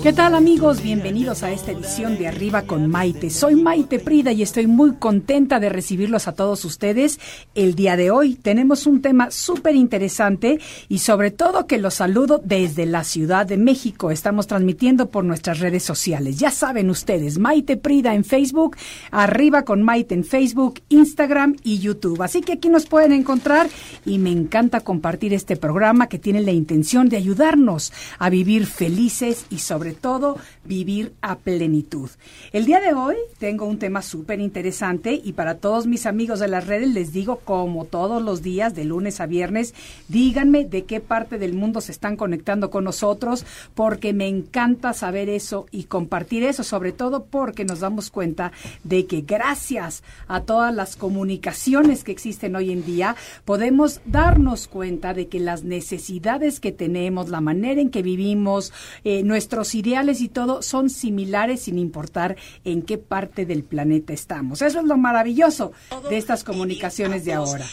¿Qué tal amigos? Bienvenidos a esta edición de Arriba con Maite. Soy Maite Prida y estoy muy contenta de recibirlos a todos ustedes. El día de hoy tenemos un tema súper interesante y sobre todo que los saludo desde la Ciudad de México. Estamos transmitiendo por nuestras redes sociales. Ya saben ustedes, Maite Prida en Facebook, Arriba con Maite en Facebook, Instagram y YouTube. Así que aquí nos pueden encontrar y me encanta compartir este programa que tiene la intención de ayudarnos a vivir felices y sobre todo vivir a plenitud. El día de hoy tengo un tema súper interesante y para todos mis amigos de las redes les digo como todos los días de lunes a viernes, díganme de qué parte del mundo se están conectando con nosotros porque me encanta saber eso y compartir eso, sobre todo porque nos damos cuenta de que gracias a todas las comunicaciones que existen hoy en día podemos darnos cuenta de que las necesidades que tenemos, la manera en que vivimos, eh, nuestros ideales y todo son similares sin importar en qué parte del planeta estamos. Eso es lo maravilloso de estas comunicaciones de ahora.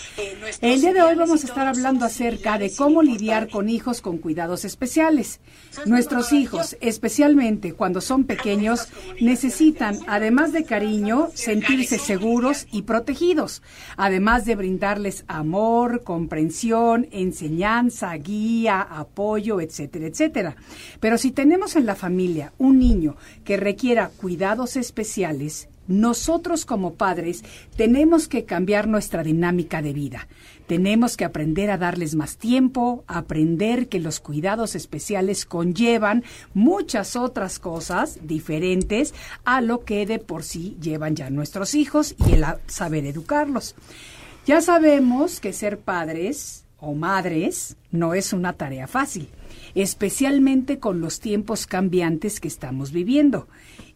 El día de hoy vamos a estar hablando acerca de cómo lidiar con hijos con cuidados especiales. Nuestros hijos, especialmente cuando son pequeños, necesitan, además de cariño, sentirse seguros y protegidos, además de brindarles amor, comprensión, enseñanza, guía, apoyo, etcétera, etcétera. Pero si tenemos en la familia un niño que requiera cuidados especiales, nosotros como padres tenemos que cambiar nuestra dinámica de vida. Tenemos que aprender a darles más tiempo, aprender que los cuidados especiales conllevan muchas otras cosas diferentes a lo que de por sí llevan ya nuestros hijos y el saber educarlos. Ya sabemos que ser padres o madres no es una tarea fácil especialmente con los tiempos cambiantes que estamos viviendo.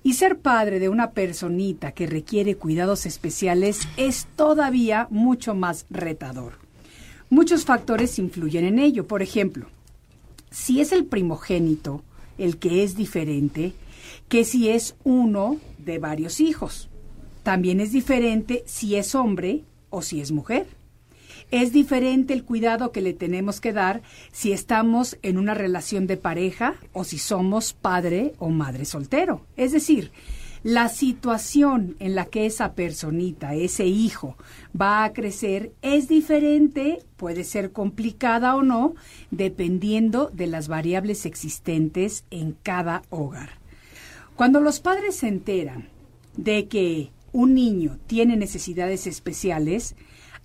Y ser padre de una personita que requiere cuidados especiales es todavía mucho más retador. Muchos factores influyen en ello. Por ejemplo, si es el primogénito el que es diferente que si es uno de varios hijos. También es diferente si es hombre o si es mujer. Es diferente el cuidado que le tenemos que dar si estamos en una relación de pareja o si somos padre o madre soltero. Es decir, la situación en la que esa personita, ese hijo, va a crecer es diferente, puede ser complicada o no, dependiendo de las variables existentes en cada hogar. Cuando los padres se enteran de que un niño tiene necesidades especiales,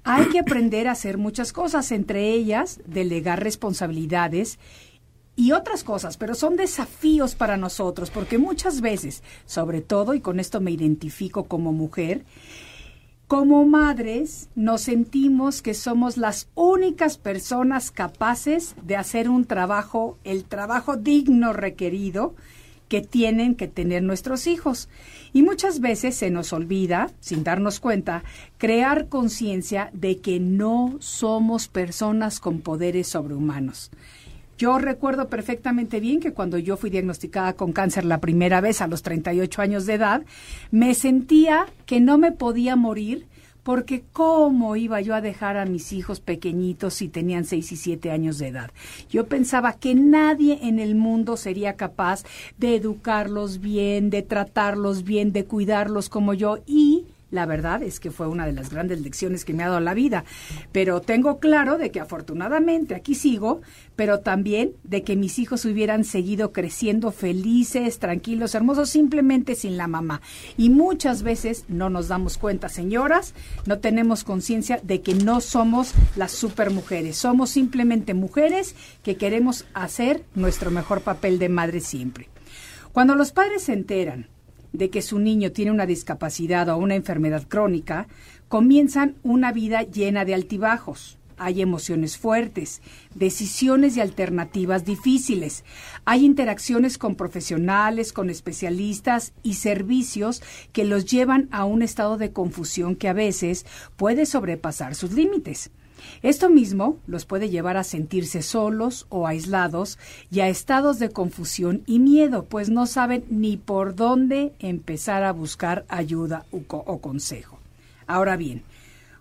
hay que aprender a hacer muchas cosas, entre ellas delegar responsabilidades y otras cosas, pero son desafíos para nosotros, porque muchas veces, sobre todo, y con esto me identifico como mujer, como madres nos sentimos que somos las únicas personas capaces de hacer un trabajo, el trabajo digno requerido, que tienen que tener nuestros hijos. Y muchas veces se nos olvida, sin darnos cuenta, crear conciencia de que no somos personas con poderes sobrehumanos. Yo recuerdo perfectamente bien que cuando yo fui diagnosticada con cáncer la primera vez a los 38 años de edad, me sentía que no me podía morir porque ¿cómo iba yo a dejar a mis hijos pequeñitos si tenían seis y siete años de edad? Yo pensaba que nadie en el mundo sería capaz de educarlos bien, de tratarlos bien, de cuidarlos como yo y la verdad es que fue una de las grandes lecciones que me ha dado la vida. Pero tengo claro de que afortunadamente aquí sigo, pero también de que mis hijos hubieran seguido creciendo felices, tranquilos, hermosos, simplemente sin la mamá. Y muchas veces no nos damos cuenta, señoras, no tenemos conciencia de que no somos las supermujeres. Somos simplemente mujeres que queremos hacer nuestro mejor papel de madre siempre. Cuando los padres se enteran de que su niño tiene una discapacidad o una enfermedad crónica, comienzan una vida llena de altibajos. Hay emociones fuertes, decisiones y alternativas difíciles. Hay interacciones con profesionales, con especialistas y servicios que los llevan a un estado de confusión que a veces puede sobrepasar sus límites. Esto mismo los puede llevar a sentirse solos o aislados y a estados de confusión y miedo, pues no saben ni por dónde empezar a buscar ayuda o, consejo. Ahora bien,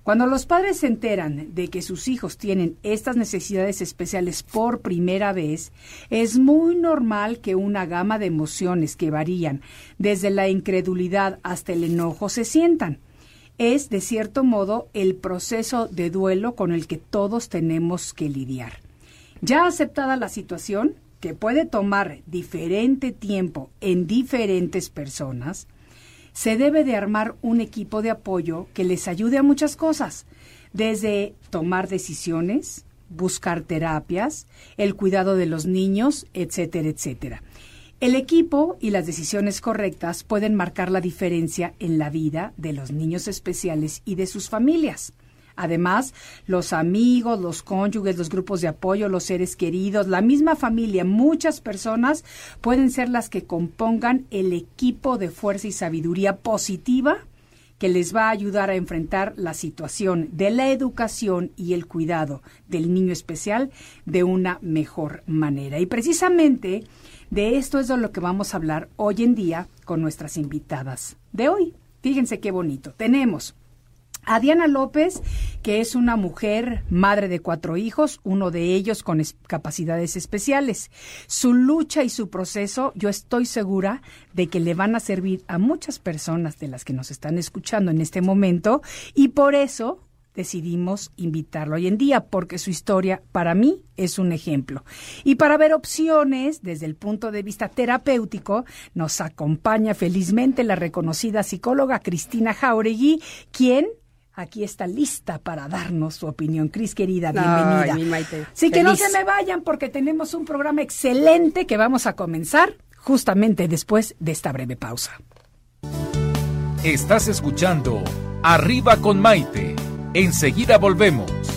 cuando los padres se enteran de que sus hijos tienen estas necesidades especiales por primera vez, es muy normal que una gama de emociones que varían desde la incredulidad hasta el enojo se sientan. Es, de cierto modo, el proceso de duelo con el que todos tenemos que lidiar. Ya aceptada la situación, que puede tomar diferente tiempo en diferentes personas, se debe de armar un equipo de apoyo que les ayude a muchas cosas, desde tomar decisiones, buscar terapias, el cuidado de los niños, etcétera, etcétera. El equipo y las decisiones correctas pueden marcar la diferencia en la vida de los niños especiales y de sus familias. Además, los amigos, los cónyuges, los grupos de apoyo, los seres queridos, la misma familia, muchas personas pueden ser las que compongan el equipo de fuerza y sabiduría positiva que les va a ayudar a enfrentar la situación de la educación y el cuidado del niño especial de una mejor manera. Y precisamente de esto es de lo que vamos a hablar hoy en día con nuestras invitadas de hoy. Fíjense qué bonito. Tenemos a Diana López, que es una mujer madre de cuatro hijos, uno de ellos con capacidades especiales. Su lucha y su proceso, yo estoy segura de que le van a servir a muchas personas de las que nos están escuchando en este momento y por eso decidimos invitarlo hoy en día, porque su historia para mí es un ejemplo. Y para ver opciones desde el punto de vista terapéutico, nos acompaña felizmente la reconocida psicóloga Cristina Jauregui, quien aquí está lista para darnos su opinión. Cris, querida, bienvenida. Ay, mi Maite. Sí, que no se me vayan porque tenemos un programa excelente que vamos a comenzar justamente después de esta breve pausa. Estás escuchando Arriba con Maite. Enseguida volvemos.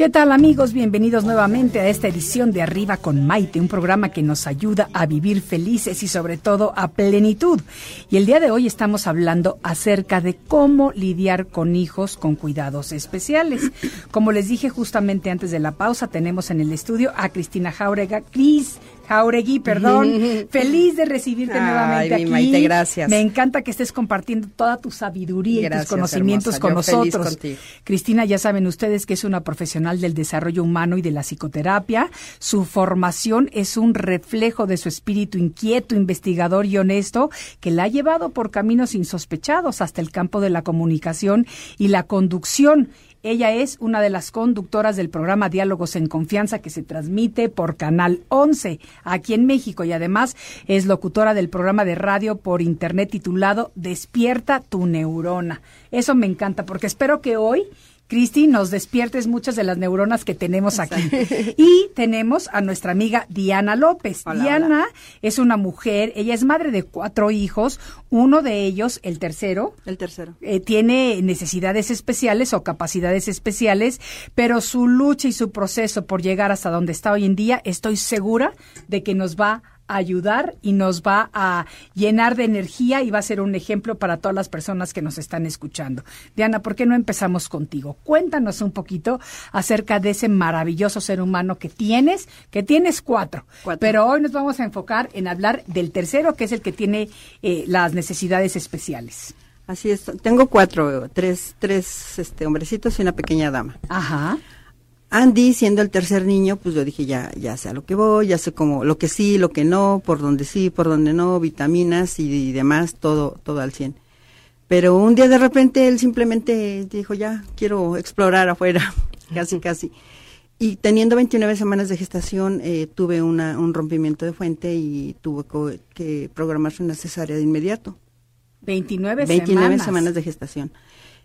¿Qué tal amigos? Bienvenidos nuevamente a esta edición de Arriba con Maite, un programa que nos ayuda a vivir felices y sobre todo a plenitud. Y el día de hoy estamos hablando acerca de cómo lidiar con hijos con cuidados especiales. Como les dije justamente antes de la pausa, tenemos en el estudio a Cristina Jaurega. Cris Jauregui, perdón. Feliz de recibirte Ay, nuevamente mi aquí. Maite, gracias. Me encanta que estés compartiendo toda tu sabiduría y tus conocimientos hermosa. con Yo feliz nosotros. contigo. Cristina, ya saben ustedes que es una profesional del desarrollo humano y de la psicoterapia. Su formación es un reflejo de su espíritu inquieto, investigador y honesto, que la ha llevado por caminos insospechados hasta el campo de la comunicación y la conducción. Ella es una de las conductoras del programa Diálogos en Confianza que se transmite por Canal 11 aquí en México y además es locutora del programa de radio por internet titulado Despierta tu neurona. Eso me encanta porque espero que hoy Cristi, nos despiertes muchas de las neuronas que tenemos aquí. Y tenemos a nuestra amiga Diana López. Hola, Diana es una mujer, ella es madre de cuatro hijos, uno de ellos, el tercero, El tercero. eh, tiene necesidades especiales o capacidades especiales, pero su lucha y su proceso por llegar hasta donde está hoy en día, estoy segura de que nos va a ayudar y nos va a llenar de energía y va a ser un ejemplo para todas las personas que nos están escuchando. Diana, ¿por qué no empezamos contigo? Cuéntanos un poquito acerca de ese maravilloso ser humano que tienes, que tienes cuatro, pero hoy nos vamos a enfocar en hablar del tercero, que es el que tiene eh, las necesidades especiales. Así es, tengo cuatro, tres, tres este, hombrecitos y una pequeña dama. Ajá. Andy, siendo el tercer niño, pues yo dije, ya, ya sé a lo que voy, ya sé como lo que sí, lo que no, por donde sí, por donde no, vitaminas y, demás, todo, todo al 100. Pero un día de repente él simplemente dijo, ya, quiero explorar afuera, casi, casi. Y teniendo 29 semanas de gestación, eh, tuve una, un rompimiento de fuente y tuve que programarse una cesárea de inmediato. 29, 29 semanas. de gestación.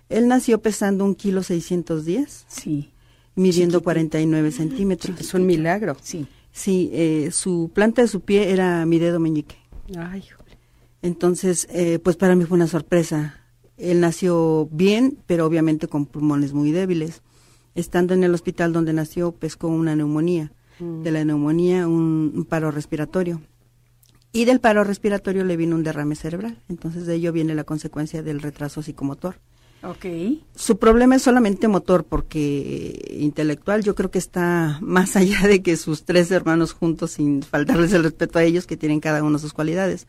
Él nació pesando un kilo 610. Sí. Midiendo 49 centímetros. Es un milagro. Sí. Sí, eh, su planta de su pie era mi dedo meñique. Ay, Entonces, eh, pues para mí fue una sorpresa. Él nació bien, pero obviamente con pulmones muy débiles. Estando en el hospital donde nació, pescó una neumonía. Mm. De la neumonía, un paro respiratorio y del paro respiratorio le vino un derrame cerebral. Entonces de ello viene la consecuencia del retraso psicomotor. Ok. Su problema es solamente motor porque intelectual yo creo que está más allá de que sus tres hermanos juntos sin faltarles el respeto a ellos que tienen cada uno sus cualidades.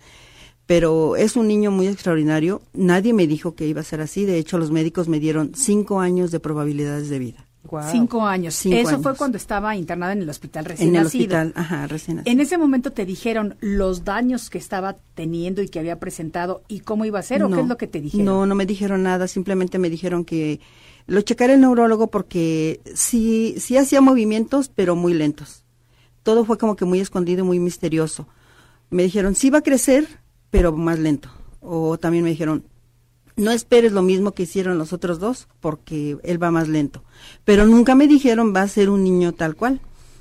Pero es un niño muy extraordinario. Nadie me dijo que iba a ser así. De hecho, los médicos me dieron cinco años de probabilidades de vida. Cinco años. Eso fue cuando estaba internada en el hospital recién En el hospital, ajá, recién En ese momento te dijeron los daños que estaba teniendo y que había presentado y cómo iba a ser o qué es lo que te dijeron. No, no me dijeron nada, simplemente me dijeron que lo checara el neurólogo porque sí, sí hacía movimientos, pero muy lentos. Todo fue como que muy escondido, muy misterioso. Me dijeron, sí va a crecer, pero más lento. O también me dijeron, no esperes lo mismo que hicieron los otros dos, porque él va más lento. Pero nunca me dijeron va a ser un niño tal cual.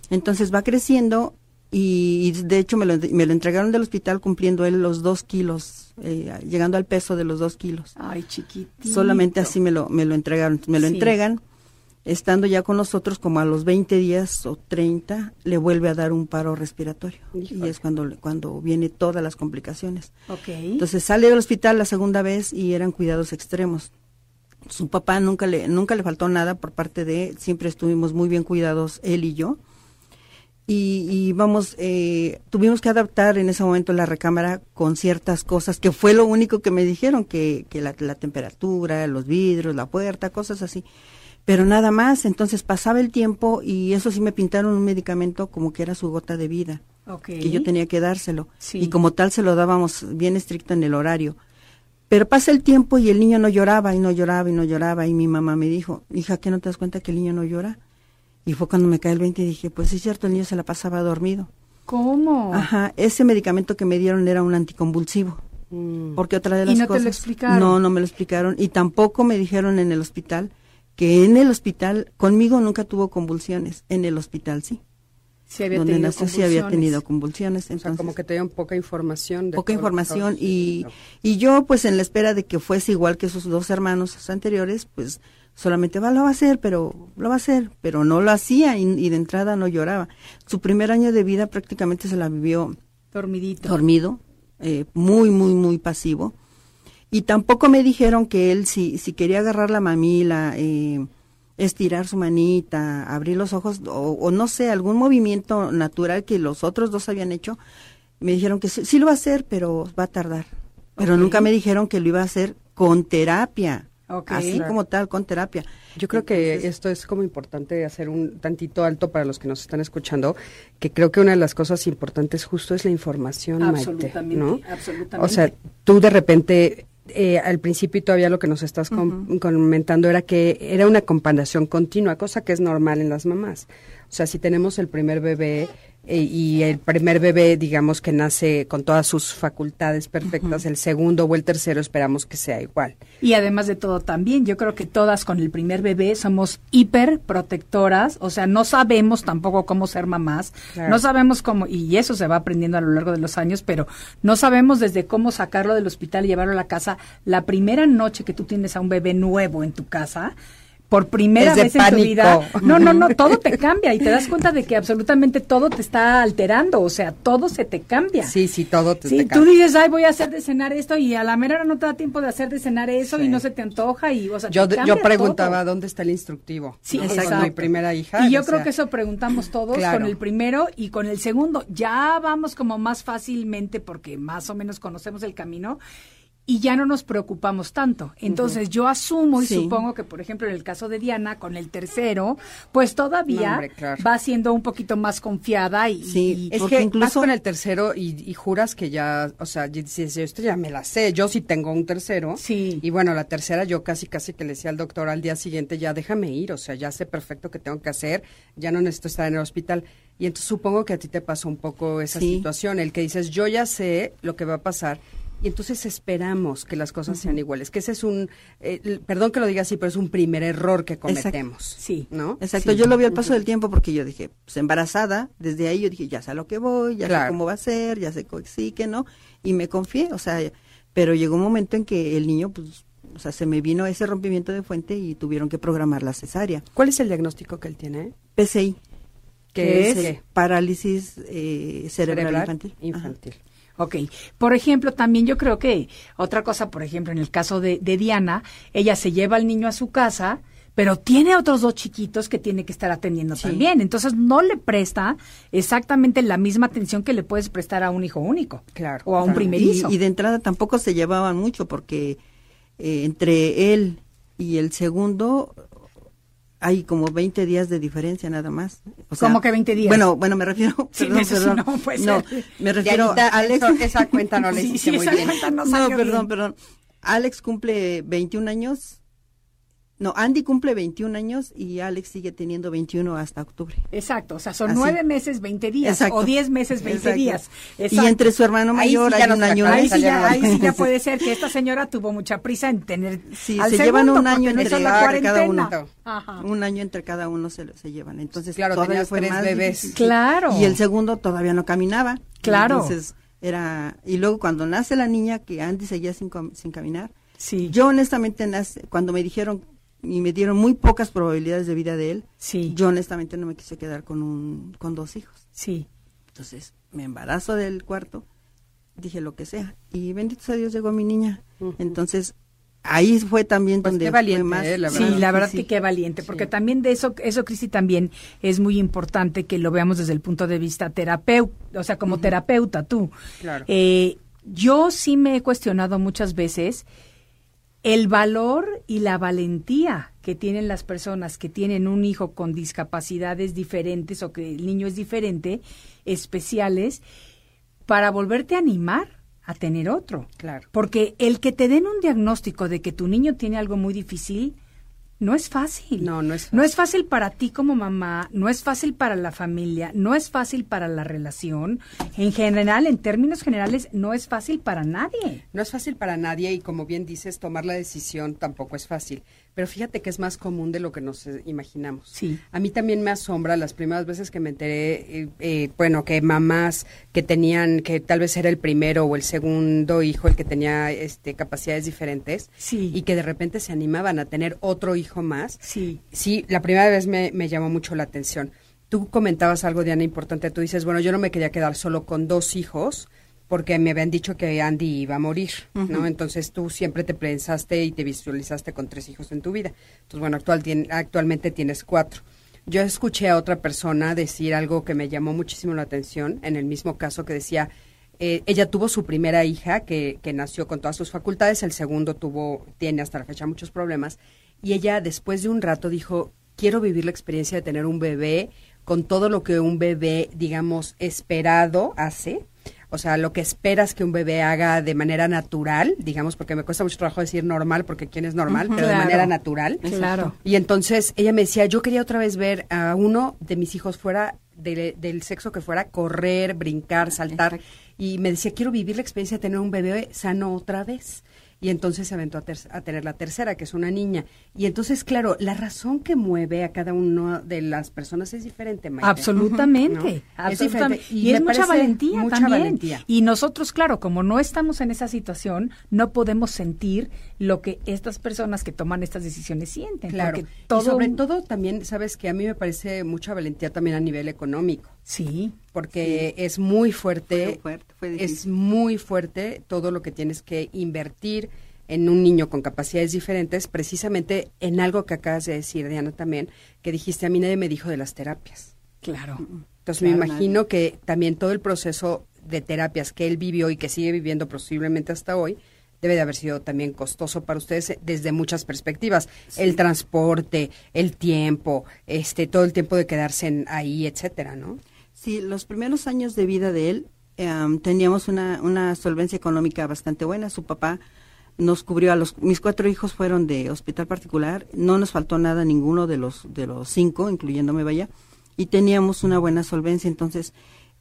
Entonces va creciendo y, de hecho me lo, me lo, entregaron del hospital cumpliendo él los dos kilos, eh, llegando al peso de los dos kilos. Ay, chiquitito. Solamente así me lo, me lo entregaron. Me lo entregan estando ya con nosotros como a los 20 días o 30, le vuelve a dar un paro respiratorio. Y es cuando, cuando viene todas las complicaciones. Okay. Entonces sale del hospital la segunda vez y eran cuidados extremos. Su papá nunca le, nunca le faltó nada por parte de, siempre estuvimos muy bien cuidados él y yo. Y, vamos, eh, tuvimos que adaptar en ese momento la recámara con ciertas cosas, que fue lo único que me dijeron, que, que la, la temperatura, los vidrios, la puerta, cosas así pero nada más. Entonces pasaba el tiempo y eso sí me pintaron un medicamento como que era su gota de vida, que yo tenía que dárselo. Y como tal se lo dábamos bien estricto en el horario. Pero pasa el tiempo y el niño no lloraba y no lloraba y no lloraba y mi mamá me dijo, hija, ¿qué no te das cuenta que el niño no llora? Y fue cuando me cae el 20 y dije, pues es cierto, el niño se la pasaba dormido. ¿Cómo? Ajá, ese medicamento que me dieron era un anticonvulsivo. Mm. Porque otra de las ¿Y no cosas... te lo explicaron? No, no me lo explicaron. Y tampoco me dijeron en el hospital que en el hospital, conmigo nunca tuvo convulsiones, en el hospital sí. Sí había donde tenido nació sí había tenido convulsiones. Entonces, o sea, como que tenían poca información. poca información y, y yo pues en la espera de que fuese igual que sus dos hermanos anteriores, pues solamente va, lo va a hacer, pero lo va a hacer, pero no lo hacía y, y, de entrada no lloraba. Su primer año de vida prácticamente se la vivió dormidito, dormido, eh, muy, muy, muy pasivo y tampoco me dijeron que él, si, si quería agarrar la mamila, eh, estirar su manita, abrir los ojos, o, no sé, algún movimiento natural que los otros dos habían hecho, me dijeron que sí, lo va a hacer, pero va a tardar. Pero nunca me dijeron que lo iba a hacer con terapia. Así como tal, con terapia. Yo creo que esto es como importante hacer un tantito alto para los que nos están escuchando, que creo que una de las cosas importantes justo es la información, Maite, ¿no? Absolutamente. O sea, tú de repente eh, al principio todavía lo que nos estás comentando era que era una comparación continua, cosa que es normal en las mamás. O sea, si tenemos el primer bebé eh, y el primer bebé, digamos, que nace con todas sus facultades perfectas, el segundo o el tercero esperamos que sea igual. Y además de todo también, yo creo que todas con el primer bebé somos hiper protectoras, o sea, no sabemos tampoco cómo ser mamás, no sabemos cómo, y eso se va aprendiendo a lo largo de los años, pero no sabemos desde cómo sacarlo del hospital y llevarlo a la casa. La primera noche que tú tienes a un bebé nuevo en tu casa, por primera Es de vez en tu vida. No, no, no, todo te cambia y te das cuenta de que absolutamente todo te está alterando, o sea, todo se te cambia. Sí, sí, todo te, Sí, te tú cambia. dices, ay, voy a hacer de cenar esto y a la mera hora no te da tiempo de hacer de cenar eso y no se te antoja y, o sea, Yo, te yo cambia preguntaba todo. dónde está el instructivo. Sí, ¿no? exacto. Con mi primera hija. Y yo creo sea, que eso preguntamos todos Claro. con el primero y con el segundo. Ya vamos como más fácilmente porque más o menos conocemos el camino y ya no nos preocupamos tanto. Entonces yo asumo y Sí. supongo que, por ejemplo, en el caso de Diana, con el tercero, pues todavía No, hombre, claro. va siendo un poquito más confiada y... Sí, y- Es que incluso- vas con el tercero y, y juras que ya, o sea, dices, esto ya me la sé, yo sí tengo un tercero. Sí. Y bueno, la tercera yo casi, casi que le decía al doctor al día siguiente, ya déjame ir, o sea, ya sé perfecto qué tengo que hacer, ya no necesito estar en el hospital. Y entonces supongo que a ti te pasó un poco esa Sí. situación, el que dices, yo ya sé lo que va a pasar. Y entonces esperamos que las cosas sean iguales, que ese es un, eh, perdón que lo diga así, pero es un primer error que Exacto. cometemos. Sí. ¿No? Exacto, Sí. yo lo vi al paso del tiempo porque yo dije, pues embarazada, desde ahí yo dije, ya sé a lo que voy, ya Claro. sé cómo va a ser, ya sé sí, que no, y me confié, o sea, pero llegó un momento en que el niño, pues, o sea, se me vino ese rompimiento de fuente y tuvieron que programar la cesárea. ¿Cuál es el diagnóstico que él tiene? PCI, ¿Qué que es? parálisis eh, cerebral, Cerebral infantil. Ajá. Ok. Por ejemplo, también yo creo que otra cosa, por ejemplo, en el caso de, de Diana, ella se lleva al niño a su casa, pero tiene otros dos chiquitos que tiene que estar atendiendo también. Entonces no le presta exactamente la misma atención que le puedes prestar a un hijo único. Claro, O a un claro. primerizo. Y, y de entrada tampoco se llevaban mucho porque eh, entre él y el segundo hay como 20 días de diferencia nada más. O ¿Cómo que 20 días? Bueno, bueno, me refiero, Sí, perdón, perdón. no puede No, ser. me refiero a Alex. eso- esa cuenta no la Sí, sí, muy esa bien. cuenta no No, perdón, bien. perdón. Alex cumple 21 años. No, Andy cumple 21 años y Alex sigue teniendo 21 hasta octubre. Exacto, o sea, son nueve meses, 20 días, Exacto. o 10 meses, 20 Exacto. días. Y Exacto. entre su hermano sí mayor ya hay un año Ahí sí, ya, ahí sí ya puede ser que esta señora tuvo mucha prisa en tener Sí, al se segundo, llevan un año entre la cada- uno. Ajá. Un año entre cada uno se, se llevan. Entonces, Claro, todavía fue tres más bebés. difícil. Claro. Y el segundo todavía no caminaba. Claro. Entonces, era. Y luego, cuando nace la niña, que Andy seguía sin, sin caminar, Sí. yo honestamente, nace, cuando me dijeron y me dieron muy pocas probabilidades de vida de él, Sí. yo honestamente no me quise quedar con, un, con dos hijos. Sí. Entonces, me embarazo del cuarto, dije lo que sea. Y bendito sea Dios, llegó mi niña. Entonces, ahí fue también Pues donde qué valiente, fue más. eh, la Sí, la verdad sí. que qué valiente, porque Sí. también de eso, eso Cristi también es muy importante que lo veamos desde el punto de vista terapeuta, o sea, como terapeuta tú. Claro. Eh, yo sí me he cuestionado muchas veces el valor y la valentía que tienen las personas que tienen un hijo con discapacidades diferentes o que el niño es diferente, especiales, para volverte a animar a tener otro. Claro. Porque el que te den un diagnóstico de que tu niño tiene algo muy difícil, no es fácil. No, no es No es fácil para ti como mamá, no es fácil para la familia, no es fácil para la relación. En general, en términos generales, no es fácil para nadie. No es fácil para nadie y como bien dices, tomar la decisión tampoco es fácil. Pero fíjate que es más común de lo que nos eh, imaginamos. Sí. A mí también me asombra las primeras veces que me enteré, eh, eh, bueno, que mamás que tenían, que tal vez era el primero o el segundo hijo el que tenía este, capacidades diferentes Sí. y que de repente se animaban a tener otro hijo más. Sí. Sí, la primera vez me, me llamó mucho la atención. Tú comentabas algo, Diana, importante. Tú dices, bueno, yo no me quería quedar solo con dos hijos porque me habían dicho que Andy iba a morir, ¿no? Entonces tú siempre te pensaste y te visualizaste con tres hijos en tu vida. Entonces, bueno, actual, tien- actualmente tienes cuatro. Yo escuché a otra persona decir algo que me llamó muchísimo la atención, en el mismo caso que decía, eh, ella tuvo su primera hija que, que nació con todas sus facultades, el segundo tuvo, tiene hasta la fecha muchos problemas, y ella después de un rato dijo, quiero vivir la experiencia de tener un bebé con todo lo que un bebé, digamos, esperado hace. O sea, lo que esperas que un bebé haga de manera natural, digamos, porque me cuesta mucho trabajo decir normal, porque quién es normal, pero de manera natural. Claro. Y entonces ella me decía, yo quería otra vez ver a uno de mis hijos fuera de- del sexo que fuera correr, brincar, saltar. Exacto. Y me decía, quiero vivir la experiencia de tener un bebé sano otra vez. Y entonces se aventó a, ter- a tener la tercera, que es una niña. Y entonces, claro, la razón que mueve a cada una de las personas es diferente, Maite. Absolutamente, ¿No? Es diferente. Y, es mucha valentía mucha también. valentía. Y nosotros, claro, como no estamos en esa situación, no podemos sentir lo que estas personas que toman estas decisiones sienten. Claro. Todo y sobre todo también, sabes que a mí me parece mucha valentía también a nivel económico. Sí. porque es muy fuerte, Fue fuerte, fue es muy fuerte todo lo que tienes que invertir en un niño con capacidades diferentes, precisamente en algo que acabas de decir, Diana, también, que dijiste, a mí nadie me dijo de las terapias. Claro. Entonces me imagino que también todo el proceso de terapias que él vivió y que sigue viviendo posiblemente hasta hoy, debe de haber sido también costoso para ustedes eh, desde muchas perspectivas. El transporte, el tiempo, este, todo el tiempo de quedarse en ahí, etcétera, ¿no? Sí, los primeros años de vida de él em, teníamos una, una solvencia económica bastante buena. Su papá nos cubrió a los mis cuatro hijos fueron de hospital particular, no nos faltó nada ninguno de los de los cinco, incluyéndome vaya, y teníamos una buena solvencia. Entonces,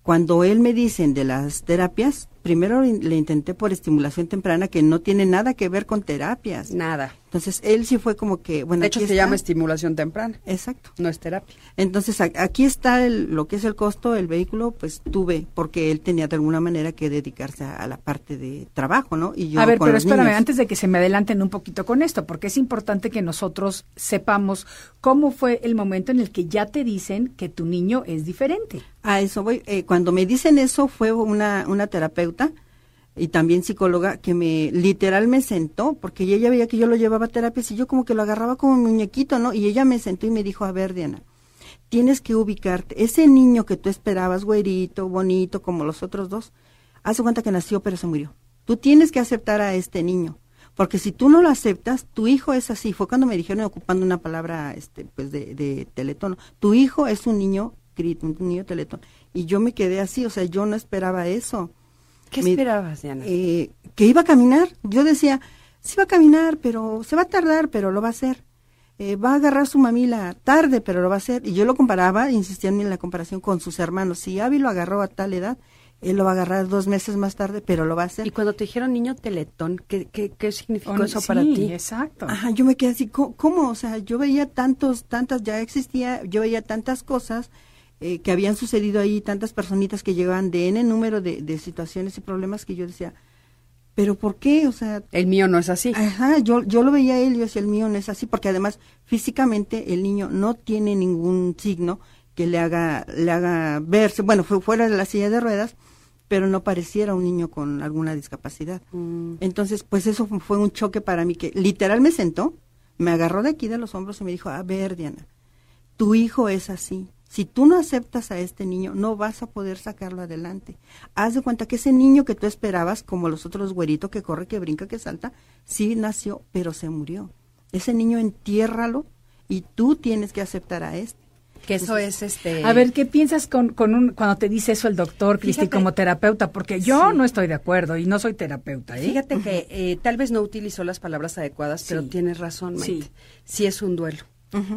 cuando él me dicen de las terapias, primero le intenté por estimulación temprana que no tiene nada que ver con terapias. Nada. Entonces, él sí fue como que, bueno, de hecho, se está. llama estimulación temprana, Exacto. no es terapia. Entonces, aquí está el- lo que es el costo, el vehículo, pues tuve, porque él tenía de alguna manera que dedicarse a, a la parte de trabajo, ¿no? Y yo a ver, con pero los espérame, niños. antes de que se me adelanten un poquito con esto, porque es importante que nosotros sepamos cómo fue el momento en el que ya te dicen que tu niño es diferente. A eso voy. Eh, cuando me dicen eso, fue una, una terapeuta y también psicóloga que me literal me sentó, porque ella veía que yo lo llevaba a terapias y yo como que lo agarraba como muñequito, ¿no? Y ella me sentó y me dijo, a ver, Diana, tienes que ubicarte. Ese niño que tú esperabas, güerito, bonito, como los otros dos, hace cuenta que nació pero se murió. Tú tienes que aceptar a este niño. Porque si tú no lo aceptas, tu hijo es así. Fue cuando me dijeron, ocupando una palabra este, pues de, de teletón, tu hijo es un niño, un niño teletón. Y yo me quedé así, o sea, yo no esperaba eso. ¿Qué Me- esperabas, Diana? Eh, que iba a caminar. Yo decía, sí va a caminar, pero se va a tardar, pero lo va a hacer. Eh, va a agarrar su mamila tarde, pero lo va a hacer. Y yo lo comparaba, insistía en la comparación con sus hermanos. Si Abby lo agarró a tal edad, él lo va a agarrar dos meses más tarde, pero lo va a hacer. y cuando te dijeron niño teletón, ¿qué, qué, qué significó O- eso sí, para ti? Exacto. Ajá, yo me quedé así, ¿cómo, cómo? O sea, yo veía tantos, tantas, ya existía, yo veía tantas cosas eh, que habían sucedido ahí, tantas personitas que llegaban de N número de, de situaciones y problemas que yo decía, ¿pero por qué? O sea, El mío no es así. Ajá, yo, yo lo veía a él y yo decía, el mío no es así, porque además físicamente el niño no tiene ningún signo que le haga, le haga verse, bueno, fue fuera de la silla de ruedas, pero no pareciera un niño con alguna discapacidad. Mm. Entonces, pues eso fu- fue un choque para mí, que literal me sentó, me agarró de aquí de los hombros y me dijo, a ver, Diana, tu hijo es así. Si tú no aceptas a este niño, no vas a poder sacarlo adelante. Haz de cuenta que ese niño que tú esperabas, como los otros güeritos que corre, que brinca, que salta, sí nació, pero se murió. Ese niño entiérralo y tú tienes que aceptar a este. Que eso es este. A ver, ¿qué piensas con, con un, cuando te dice eso el doctor, Cristi, Fíjate. como terapeuta? Porque yo Sí. no estoy de acuerdo y no soy terapeuta. ¿eh? Fíjate que eh, tal vez no utilizó las palabras adecuadas, pero Sí. tienes razón, Maite. Sí. Sí. es un duelo.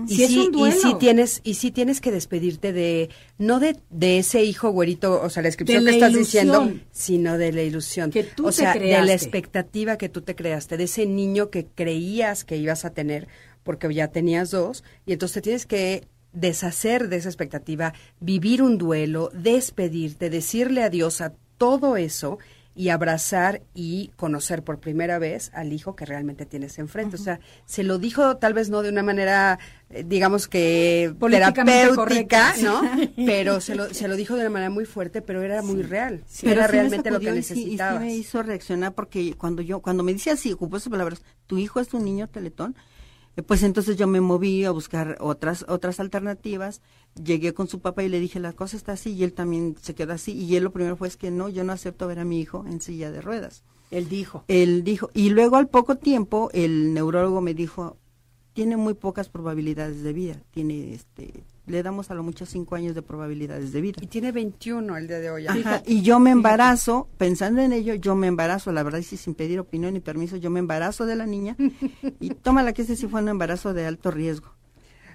Y Sí es un duelo. Y sí tienes, y sí tienes que despedirte de, no de, de ese hijo güerito, o sea, la descripción De que la estás diciendo, sino de la ilusión. Que tú o te sea, de creaste. la expectativa que tú te creaste, de ese niño que creías que ibas a tener, porque ya tenías dos, y entonces te tienes que deshacer de esa expectativa, vivir un duelo, despedirte, decirle adiós a todo eso y abrazar y conocer por primera vez al hijo que realmente tienes enfrente. O sea, se lo dijo tal vez no de una manera, eh, digamos que terapéutica, correcta. ¿no? Pero se lo, se lo dijo de una manera muy fuerte, pero era muy real. Pero era sí realmente lo que sacudió y sí- me hizo reaccionar porque cuando yo, cuando me dice así, ocupó esas palabras, tu hijo es un niño teletón, pues entonces yo me moví a buscar otras, otras alternativas, llegué con su papá y le dije, la cosa está así, y él también se quedó así, y él lo primero fue es que no, yo no acepto ver a mi hijo en silla de ruedas. Él dijo. Él dijo, y luego al poco tiempo el neurólogo me dijo, tiene muy pocas probabilidades de vida, tiene este, le damos a lo mucho cinco años de probabilidades de vida. Y tiene 21 el día de hoy. Ajá, y yo me embarazo, pensando en ello, yo me embarazo, la verdad, y sí, sin pedir opinión ni permiso, yo me embarazo de la niña y tómala que ese sí fue un embarazo de alto riesgo.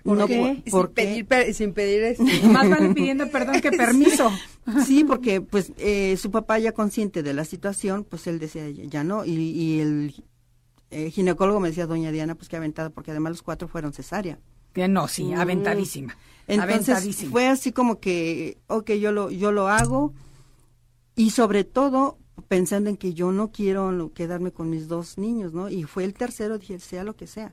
¿Por No, qué? por- Sin pedir, per- sin pedir este, Más vale pidiendo perdón que permiso. Sí, porque pues eh, su papá ya consciente de la situación, pues él decía ya, no y, y el eh, ginecólogo me decía, doña Diana, pues que aventada, porque además los cuatro fueron cesárea. No, sí, aventadísima. Entonces fue así como que, ok, yo lo, yo lo hago y sobre todo pensando en que yo no quiero quedarme con mis dos niños, ¿no? Y fue el tercero, dije, sea lo que sea.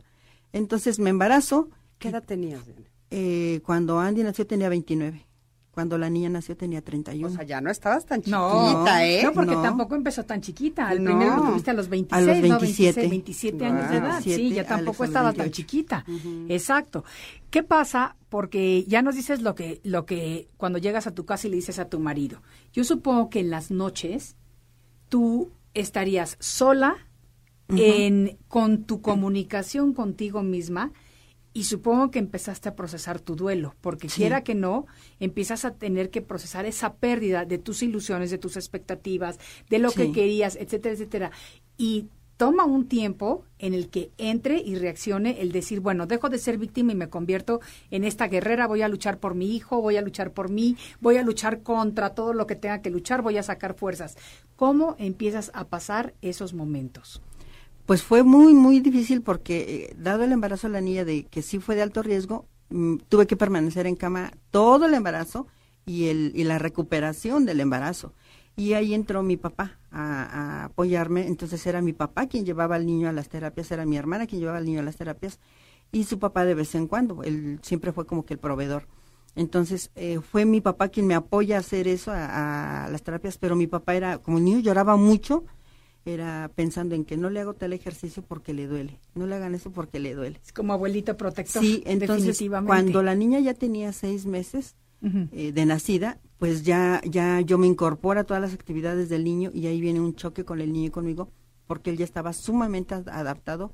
Entonces me embarazo. ¿Qué edad tenías? Eh, cuando Andy nació tenía 29. Cuando la niña nació tenía 31. O sea, ya no estabas tan chiquita, No, ¿eh? no, porque No. tampoco empezó tan chiquita. El No. primero lo tuviste a los 26, A los ¿no? 27. 26, 27 años de Wow. edad. Sí, 27, ya tampoco estaba tan 28. chiquita. Exacto. ¿Qué pasa? Porque ya nos dices lo que, lo que cuando llegas a tu casa y le dices a tu marido. Yo supongo que en las noches tú estarías sola en, con tu comunicación contigo misma y supongo que empezaste a procesar tu duelo, porque Sí. quiera que no, empiezas a tener que procesar esa pérdida de tus ilusiones, de tus expectativas, de lo que querías, etcétera, etcétera. Y toma un tiempo en el que entre y reaccione el decir, bueno, dejo de ser víctima y me convierto en esta guerrera, voy a luchar por mi hijo, voy a luchar por mí, voy a luchar contra todo lo que tenga que luchar, voy a sacar fuerzas. ¿Cómo empiezas a pasar esos momentos? Pues fue muy, muy difícil porque, eh, dado el embarazo de la niña de que sí fue de alto riesgo, mm, tuve que permanecer en cama todo el embarazo y, el, y la recuperación del embarazo. Y ahí entró mi papá a, apoyarme. Entonces era mi papá quien llevaba al niño a las terapias, era mi hermana quien llevaba al niño a las terapias y su papá de vez en cuando. Él siempre fue como que el proveedor. Entonces eh, fue mi papá quien me apoya a hacer eso, a, a las terapias, pero mi papá era, como el niño lloraba mucho, era pensando en que no le hago tal ejercicio porque le duele, no le hagan eso porque le duele. Es como abuelito protector. Sí, entonces definitivamente. cuando la niña ya tenía seis meses eh, de nacida, pues ya, ya yo me incorporo a todas las actividades del niño y ahí viene un choque con el niño y conmigo, porque él ya estaba sumamente ad- adaptado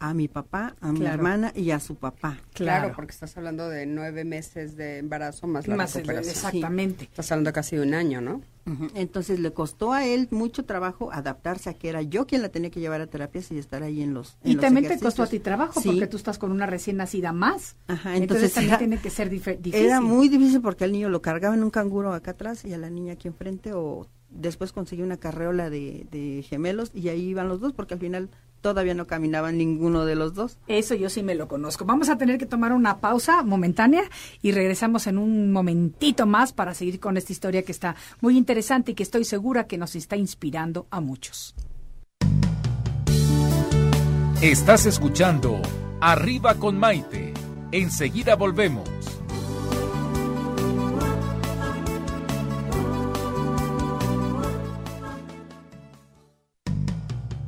a mi papá, a mi Claro. hermana y a su papá. Claro. Claro. porque estás hablando de nueve meses de embarazo más la Más recuperación. exactamente. Estás hablando casi de un año, ¿no? Entonces le costó a él mucho trabajo adaptarse a que era yo quien la tenía que llevar a terapias y estar ahí en los en Y los también te costó a ti trabajo Sí. porque tú estás con una recién nacida más. Ajá, entonces, entonces también era- tiene que ser difícil. Era muy difícil porque al niño lo cargaba en un canguro acá atrás y a la niña aquí enfrente o después conseguí una carreola de, de gemelos y ahí iban los dos porque al final todavía no caminaban ninguno de los dos. Eso yo sí me lo conozco. Vamos a tener que tomar una pausa momentánea y regresamos en un momentito más para seguir con esta historia que está muy interesante y que estoy segura que nos está inspirando a muchos. Estás escuchando Arriba con Maite. Enseguida volvemos.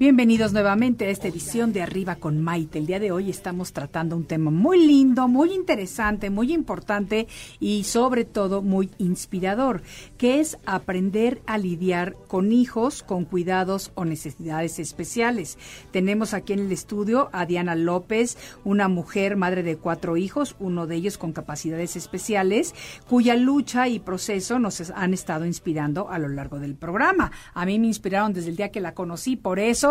Bienvenidos nuevamente a esta edición de Arriba con Maite. El día de hoy estamos tratando un tema muy lindo, muy interesante, muy importante y sobre todo muy inspirador, que es aprender a lidiar con hijos con cuidados o necesidades especiales. Tenemos aquí en el estudio a Diana López, una mujer madre de cuatro hijos, uno de ellos con capacidades especiales, cuya lucha y proceso nos han estado inspirando a lo largo del programa. A mí me inspiraron desde el día que la conocí, por eso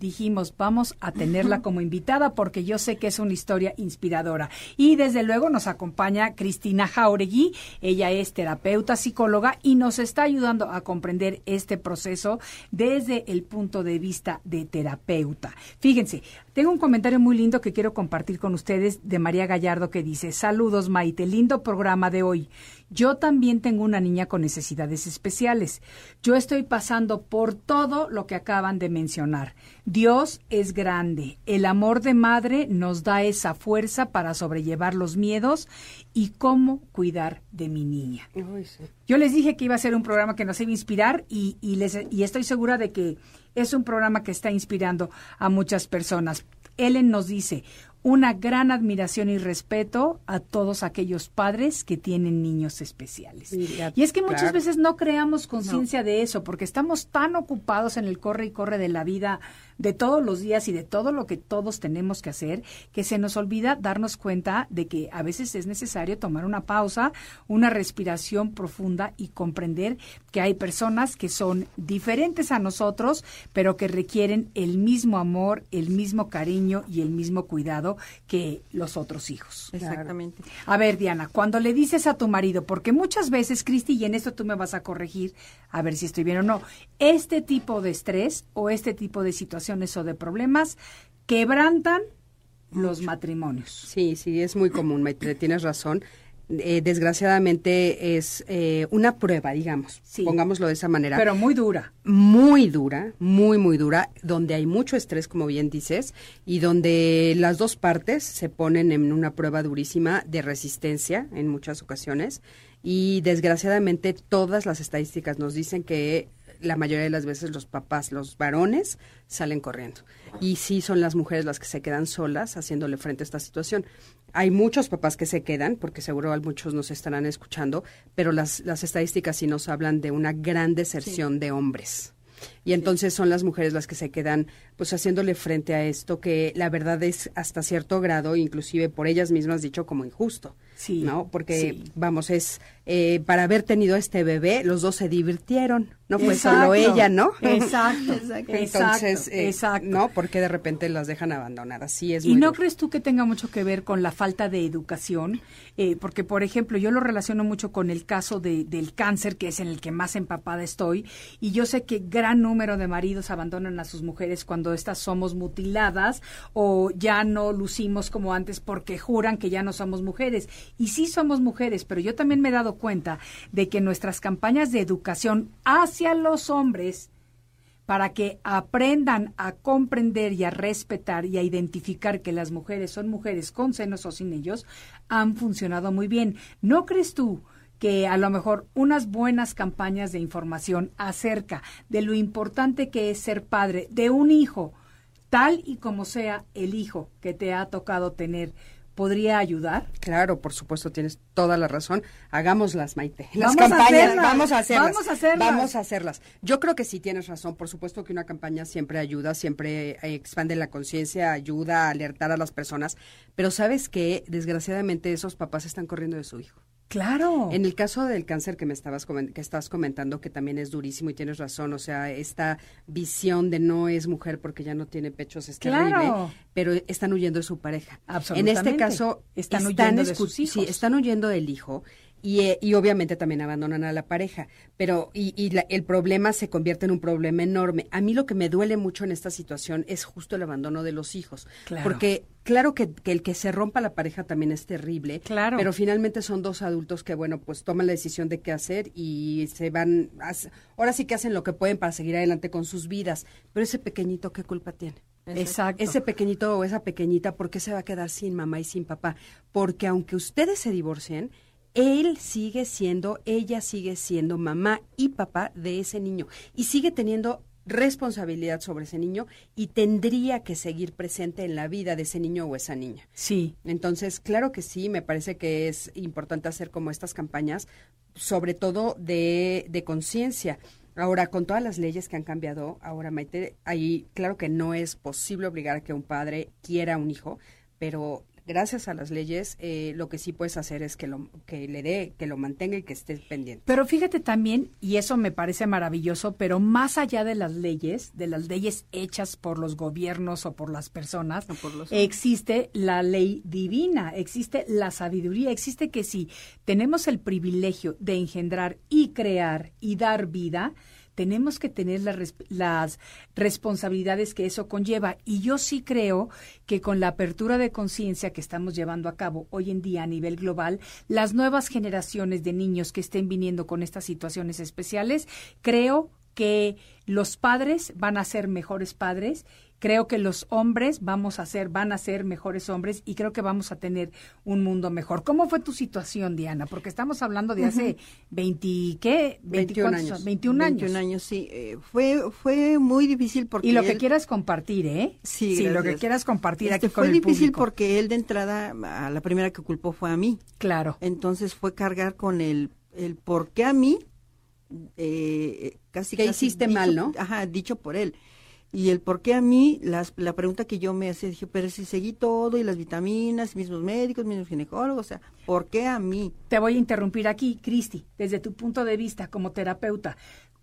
dijimos, vamos a tenerla como invitada porque yo sé que es una historia inspiradora. Y desde luego nos acompaña Cristina Jauregui, ella es terapeuta, psicóloga y nos está ayudando a comprender este proceso desde el punto de vista de terapeuta. Fíjense, tengo un comentario muy lindo que quiero compartir con ustedes de María Gallardo que dice, saludos Maite, lindo programa de hoy. Yo también tengo una niña con necesidades especiales. Yo estoy pasando por todo lo que acaban de mencionar. Dios es grande. El amor de madre nos da esa fuerza para sobrellevar los miedos y cómo cuidar de mi niña. Yo les dije que iba a ser un programa que nos iba a inspirar y, y, les, y estoy segura de que es un programa que está inspirando a muchas personas. Ellen nos dice, una gran admiración y respeto a todos aquellos padres que tienen niños especiales. y es que muchas veces no creamos conciencia de eso porque estamos tan ocupados en el corre y corre de la vida de todos los días y de todo lo que todos tenemos que hacer, que se nos olvida darnos cuenta de que a veces es necesario tomar una pausa, una respiración profunda y comprender que hay personas que son diferentes a nosotros, pero que requieren el mismo amor, el mismo cariño y el mismo cuidado que los otros hijos. Exactamente. A ver, Diana, cuando le dices a tu marido, porque muchas veces, Cristi, y en esto tú me vas a corregir, a ver si estoy bien o no, este tipo de estrés o este tipo de situación o de problemas quebrantan los matrimonios. Sí, sí, es muy común, tienes razón. Eh, desgraciadamente es eh, una prueba, digamos, pongámoslo de esa manera. Pero muy dura. Muy dura, muy, muy dura, donde hay mucho estrés, como bien dices, y donde las dos partes se ponen en una prueba durísima de resistencia en muchas ocasiones. Y desgraciadamente todas las estadísticas nos dicen que la mayoría de las veces los papás, los varones, salen corriendo. Y sí son las mujeres las que se quedan solas haciéndole frente a esta situación. Hay muchos papás que se quedan, porque seguro muchos nos estarán escuchando, pero las, las estadísticas sí nos hablan de una gran deserción de hombres. Y entonces son las mujeres las que se quedan pues haciéndole frente a esto que la verdad es hasta cierto grado, inclusive por ellas mismas dicho como injusto. Sí. ¿No? Porque, vamos, es eh, para haber tenido este bebé, los dos se divirtieron, no fue solo ella, ¿no? Exacto, exacto. Entonces, eh, exacto. ¿no? Porque de repente las dejan abandonadas. Así es. ¿Y no crees tú que tenga mucho que ver con la falta de educación? Eh, porque, por ejemplo, yo lo relaciono mucho con el caso de, del cáncer, que es en el que más empapada estoy, y yo sé que gran número de maridos abandonan a sus mujeres cuando estas somos mutiladas o ya no lucimos como antes porque juran que ya no somos mujeres y sí somos mujeres, pero yo también me he dado cuenta de que nuestras campañas de educación hacia los hombres para que aprendan a comprender y a respetar y a identificar que las mujeres son mujeres con senos o sin ellos, han funcionado muy bien. ¿No crees tú que a lo mejor unas buenas campañas de información acerca de lo importante que es ser padre de un hijo, tal y como sea el hijo que te ha tocado tener, podría ayudar? Claro, por supuesto, tienes toda la razón. Hagámoslas, Maite. Las campañas, vamos a hacerlas. Vamos a hacerlas. Vamos a hacerlas. Yo creo que sí tienes razón. Por supuesto que una campaña siempre ayuda, siempre eh, expande la conciencia, ayuda a alertar a las personas. Pero sabes que, desgraciadamente, esos papás están corriendo de su hijo. Claro. En el caso del cáncer que me estabas que estás comentando que también es durísimo y tienes razón, o sea, esta visión de no es mujer porque ya no tiene pechos es terrible, pero están huyendo de su pareja. Absolutamente. En este caso están, huyendo de sus hijos. Sí, están huyendo del hijo y, eh, y, obviamente también abandonan a la pareja, pero y, y el problema se convierte en un problema enorme. A mí lo que me duele mucho en esta situación es justo el abandono de los hijos, porque claro que, que, el que se rompa la pareja también es terrible, claro. pero finalmente son dos adultos que bueno pues toman la decisión de qué hacer y se van, ahora sí que hacen lo que pueden para seguir adelante con sus vidas, pero ese pequeñito qué culpa tiene. Exacto. Ese pequeñito o esa pequeñita, ¿por qué se va a quedar sin mamá y sin papá? Porque aunque ustedes se divorcien, él sigue siendo, ella sigue siendo mamá y papá de ese niño y sigue teniendo responsabilidad sobre ese niño y tendría que seguir presente en la vida de ese niño o esa niña. Sí. Entonces, claro que sí, me parece que es importante hacer como estas campañas, sobre todo de, de conciencia. Ahora, con todas las leyes que han cambiado, ahora Maite, ahí claro que no es posible obligar a que un padre quiera un hijo, pero gracias a las leyes, eh, lo que sí puedes hacer es que, lo, que le dé, que lo mantenga y que esté pendiente. Pero fíjate también, y eso me parece maravilloso, pero más allá de las leyes, de las leyes hechas por los gobiernos o por las personas, existe la ley divina, existe la sabiduría, existe que si tenemos el privilegio de engendrar y crear y dar vida, tenemos que tener las, responsabilidades que eso conlleva. Y yo sí creo que con la apertura de conciencia que estamos llevando a cabo hoy en día a nivel global, las nuevas generaciones de niños que estén viniendo con estas situaciones especiales, creo que los padres van a ser mejores padres creo que los hombres vamos a ser, van a ser mejores hombres y creo que vamos a tener un mundo mejor. ¿Cómo fue tu situación, Diana? Porque estamos hablando de hace 20, ¿qué? 21 años. 21 años. 21 años, sí. Eh, fue, fue muy difícil porque... Y lo que quieras compartir, ¿eh? Sí, lo que quieras compartir Este, aquí fue difícil porque él de entrada, a la primera que culpó fue a mí. Claro. Entonces fue cargar con el, el por qué a mí, eh, casi Que hiciste dicho- mal, ¿no? Ajá, dicho por él. Y el por qué a mí, las, la pregunta que yo me hacía, dije, pero si seguí todo y las vitaminas, mismos médicos, mismos ginecólogos, o sea, ¿por qué a mí? Te voy a interrumpir aquí, Cristi, desde tu punto de vista como terapeuta.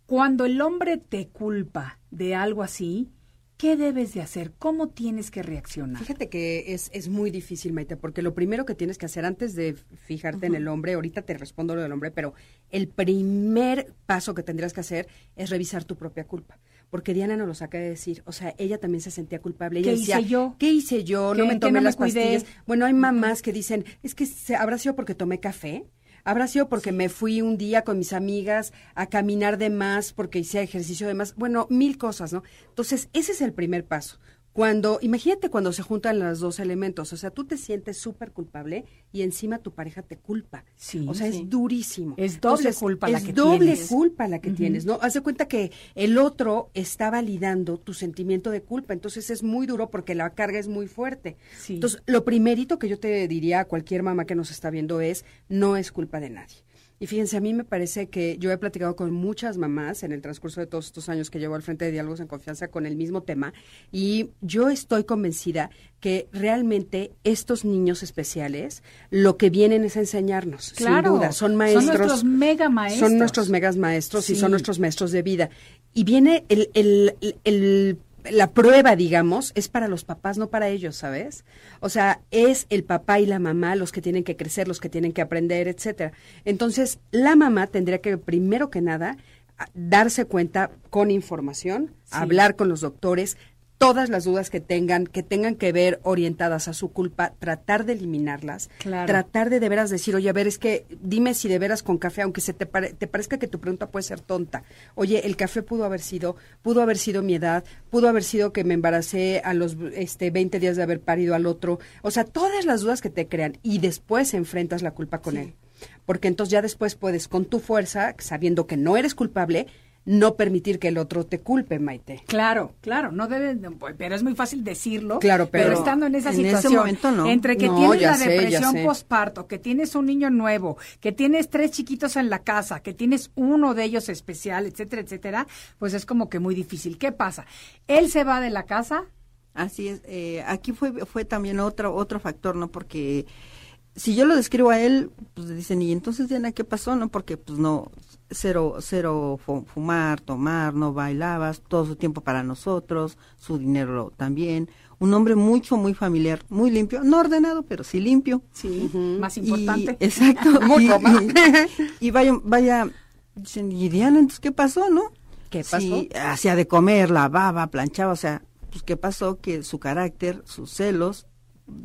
Cuando el hombre te culpa de algo así, ¿qué debes de hacer? ¿Cómo tienes que reaccionar? Fíjate que es, es muy difícil, Maite, porque lo primero que tienes que hacer antes de fijarte en el hombre, ahorita te respondo lo del hombre, pero el primer paso que tendrías que hacer es revisar tu propia culpa. Porque Diana nos lo saca de decir, o sea, ella también se sentía culpable. Ella ¿Qué decía, hice yo? ¿Qué hice yo? ¿Qué- No me tomé no me las cuidé? pastillas. Bueno, hay mamás que dicen, es que se, habrá sido porque tomé café. Habrá sido porque me fui un día con mis amigas a caminar de más, porque hice ejercicio de más. Bueno, mil cosas, ¿no? Entonces, ese es el primer paso. Cuando, imagínate cuando se juntan los dos elementos, o sea, tú te sientes súper culpable y encima tu pareja te culpa. Sí, o sea, sí. es durísimo. Es doble culpa la es que doble tienes. culpa la que tienes, ¿no? Haz de cuenta que el otro está validando tu sentimiento de culpa, entonces es muy duro porque la carga es muy fuerte. Sí. Entonces, lo primerito que yo te diría a cualquier mamá que nos está viendo es, no es culpa de nadie. Y fíjense, a mí me parece que yo he platicado con muchas mamás en el transcurso de todos estos años que llevo al frente de Diálogos en Confianza con el mismo tema y yo estoy convencida que realmente estos niños especiales lo que vienen es a enseñarnos, Claro, sin duda, son maestros. son nuestros mega maestros. Son nuestros megas maestros y son nuestros maestros de vida. Y viene el, el, el- el- la prueba, digamos, es para los papás, no para ellos, ¿sabes? O sea, es el papá y la mamá los que tienen que crecer, los que tienen que aprender, etcétera. Entonces, la mamá tendría que, primero que nada, darse cuenta con información, hablar con los doctores, todas las dudas que tengan, que tengan que ver orientadas a su culpa, tratar de eliminarlas, Claro. tratar de de veras decir, oye, a ver, es que dime si de veras con café, aunque se te, pare- te parezca que tu pregunta puede ser tonta. Oye, el café pudo haber sido, pudo haber sido mi edad, pudo haber sido que me embaracé a los este 20 días de haber parido al otro. O sea, todas las dudas que te crean y después enfrentas la culpa con él. Porque entonces ya después puedes con tu fuerza, sabiendo que no eres culpable, no permitir que el otro te culpe, Maite. Claro, claro, no debe, de- pero es muy fácil decirlo. Claro, pero- estando en esa en ese situación, momento no. entre que No, tienes la sé, depresión sé. postparto, que tienes un niño nuevo, que tienes tres chiquitos en la casa, que tienes uno de ellos especial, etcétera, etcétera, pues es como que muy difícil. ¿Qué pasa? Él se va de la casa, Así es. eh, aquí fue fue también otro otro factor, ¿no? Porque si yo lo describo a él, pues dicen, ¿y entonces Diana qué pasó? ¿No? Porque pues no, cero, cero fu- fumar, tomar, no bailabas, todo su tiempo para nosotros, su dinero también. Un hombre mucho, muy familiar, muy limpio, no ordenado, pero sí limpio. sí, más Y- importante. exacto. Muy y, coma. y- y vaya, vaya, dicen, ¿y Diana, entonces qué pasó, no? ¿Qué Sí, pasó? hacía de comer, lavaba, planchaba, o sea, pues qué pasó que su carácter, sus celos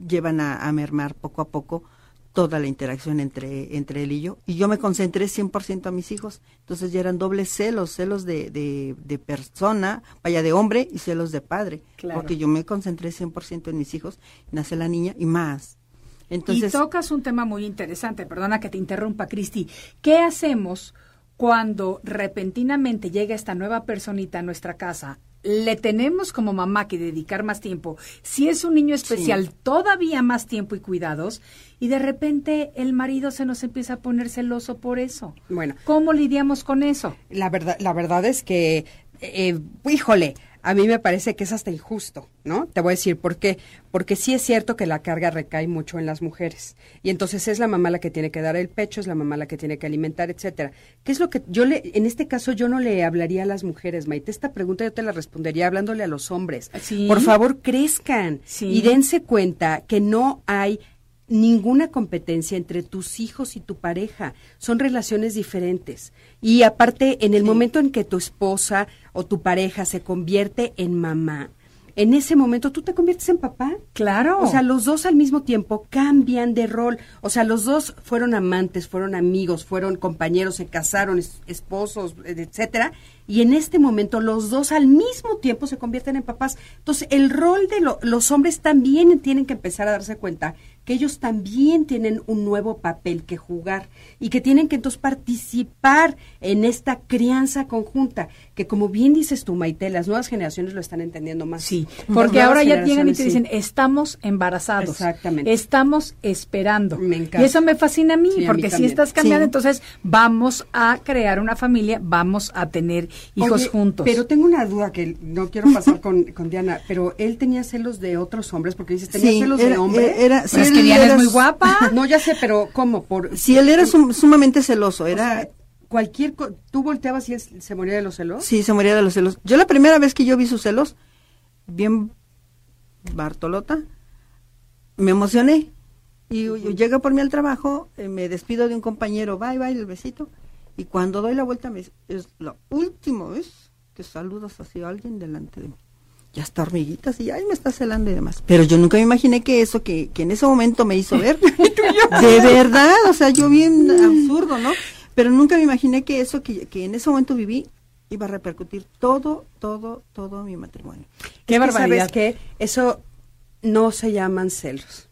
llevan a, a mermar poco a poco toda la interacción entre, entre él y yo. Y yo me concentré 100% a mis hijos. Entonces ya eran dobles celos, celos de, de, de persona, vaya, de hombre y celos de padre. Claro. Porque yo me concentré 100% en mis hijos, nace la niña y más. Entonces, y tocas un tema muy interesante, perdona que te interrumpa, Cristi. ¿Qué hacemos cuando repentinamente llega esta nueva personita a nuestra casa? Le tenemos como mamá que dedicar más tiempo. Si es un niño especial, todavía más tiempo y cuidados. Y de repente el marido se nos empieza a poner celoso por eso. Bueno. ¿Cómo lidiamos con eso? La verdad, la verdad es que, eh, híjole, a mí me parece que es hasta injusto, ¿no? Te voy a decir por qué. Porque sí es cierto que la carga recae mucho en las mujeres. Y entonces es la mamá la que tiene que dar el pecho, es la mamá la que tiene que alimentar, etcétera. ¿Qué es lo que yo le, en este caso yo no le hablaría a las mujeres, Maite? Esta pregunta yo te la respondería hablándole a los hombres. Sí. Por favor, crezcan Sí. y dense cuenta que no hay ninguna competencia entre tus hijos y tu pareja. Son relaciones diferentes. Y aparte, en el momento en que tu esposa o tu pareja se convierte en mamá, en ese momento tú te conviertes en papá. Claro. O sea, los dos al mismo tiempo cambian de rol. O sea, los dos fueron amantes, fueron amigos, fueron compañeros, se casaron, es- esposos, etcétera. Y en este momento los dos al mismo tiempo se convierten en papás. Entonces, el rol de lo- los hombres también tienen que empezar a darse cuenta que ellos también tienen un nuevo papel que jugar y que tienen que entonces participar en esta crianza conjunta, que como bien dices tú, Maite, las nuevas generaciones lo están entendiendo más. Sí, porque ahora ya llegan y te sí. dicen, estamos embarazados. Exactamente. Estamos esperando. Me encanta. Y eso me fascina a mí, Sí, a mí porque si estás cambiando, Sí. entonces vamos a crear una familia, vamos a tener hijos Oye, juntos. Pero tengo una duda que no quiero pasar con, con Diana, pero él tenía celos de otros hombres, porque dices, tenía Sí, celos era- de hombre. era- Pero sí, es que él Diana era es muy guapa. No, ya sé, pero ¿cómo? Por, Si él era sum- sumamente celoso, o era... sea, cualquier... ¿Tú volteabas y él se moría de los celos? Sí, se moría de los celos. Yo la primera vez que yo vi sus celos, bien Bartolota, me emocioné. Y yo llego por mí al trabajo, eh, me despido de un compañero, bye, bye, el besito. Y cuando doy la vuelta, me, es la última vez que saludas así a alguien delante de mí. Ya está hormiguitas y ay, me está celando y demás. Pero yo nunca me imaginé que eso que, que en ese momento me hizo ver, de verdad, o sea, yo bien absurdo, ¿no? Pero nunca me imaginé que eso que, que en ese momento viví iba a repercutir todo, todo, todo mi matrimonio. Qué Es que, barbaridad. ¿Sabes qué? Eso no se llaman celos.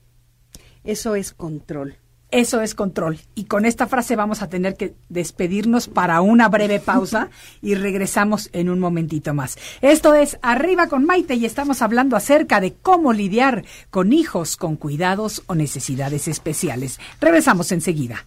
Eso es control. Eso es control. Y con esta frase vamos a tener que despedirnos para una breve pausa y regresamos en un momentito más. Esto es Arriba con Maite y estamos hablando acerca de cómo lidiar con hijos con cuidados o necesidades especiales. Regresamos enseguida.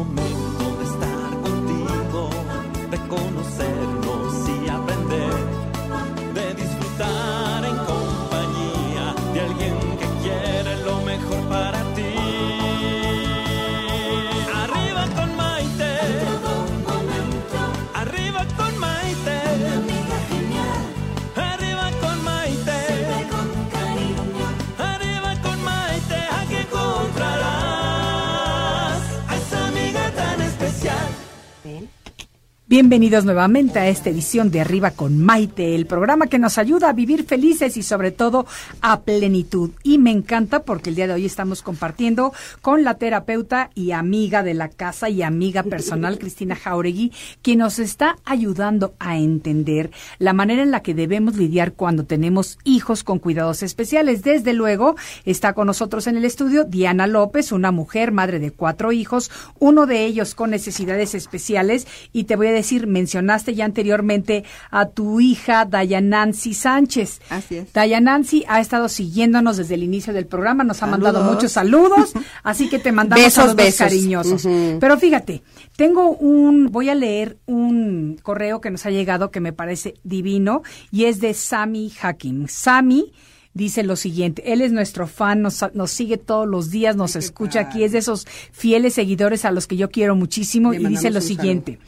Bienvenidos nuevamente a esta edición de Arriba con Maite, el programa que nos ayuda a vivir felices y sobre todo a plenitud. Y me encanta porque el día de hoy estamos compartiendo con la terapeuta y amiga de la casa y amiga personal Cristina Jauregui, quien nos está ayudando a entender la manera en la que debemos lidiar cuando tenemos hijos con cuidados especiales. Desde luego está con nosotros en el estudio Diana López, una mujer, madre de cuatro hijos, uno de ellos con necesidades especiales. Y te voy a decir, mencionaste ya anteriormente a tu hija Dayanancy Sánchez. Así es. Dayanancy ha estado siguiéndonos desde el inicio del programa, nos ha mandado muchos saludos, así que te mandamos Besos, saludos besos. cariñosos. Pero fíjate, tengo un, voy a leer un correo que nos ha llegado que me parece divino y es de Sami Hakim. Sami dice lo siguiente, él es nuestro fan, nos, nos sigue todos los días, nos escucha aquí, es de esos fieles seguidores a los que yo quiero muchísimo Le y dice lo siguiente.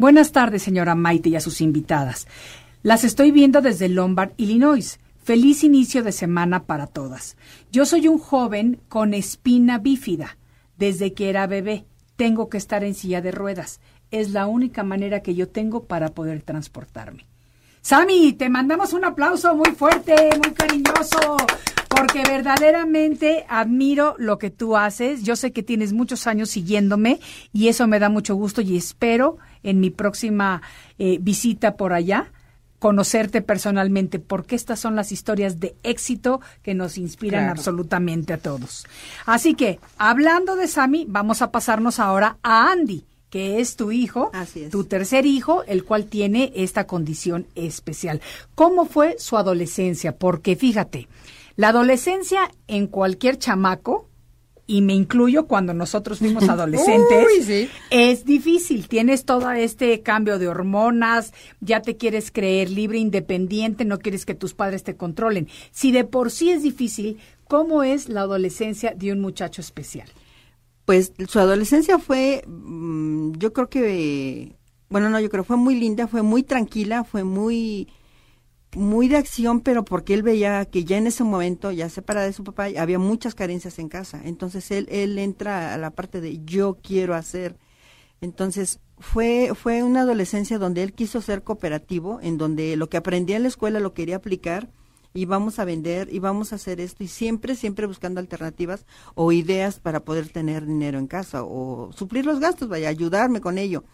Buenas tardes, señora Maite y a sus invitadas. Las estoy viendo desde Lombard, Illinois. Feliz inicio de semana para todas. Yo soy un joven con espina bífida. Desde que era bebé, tengo que estar en silla de ruedas. Es la única manera que yo tengo para poder transportarme. Sami, te mandamos un aplauso muy fuerte, muy cariñoso, porque verdaderamente admiro lo que tú haces. Yo sé que tienes muchos años siguiéndome y eso me da mucho gusto y espero en mi próxima eh, visita por allá conocerte personalmente, porque estas son las historias de éxito que nos inspiran Claro. absolutamente a todos. Así que, hablando de Sami, vamos a pasarnos ahora a Andy, que es tu hijo, Así es. tu tercer hijo, el cual tiene esta condición especial. ¿Cómo fue su adolescencia? Porque fíjate, la adolescencia en cualquier chamaco y me incluyo cuando nosotros fuimos adolescentes, Uy, sí. es difícil. Tienes todo este cambio de hormonas, ya te quieres creer libre, independiente, no quieres que tus padres te controlen. Si de por sí es difícil, ¿cómo es la adolescencia de un muchacho especial? Pues su adolescencia fue, mm, yo creo que, bueno, no, yo creo fue muy linda, fue muy tranquila, fue muy, muy de acción, pero porque él veía que ya en ese momento, ya separada de su papá, había muchas carencias en casa. Entonces él, él entra a la parte de yo quiero hacer. Entonces fue, fue una adolescencia donde él quiso ser cooperativo, en donde lo que aprendía en la escuela lo quería aplicar y vamos a vender y vamos a hacer esto y siempre, siempre buscando alternativas o ideas para poder tener dinero en casa o suplir los gastos, vaya, ayudarme con ello.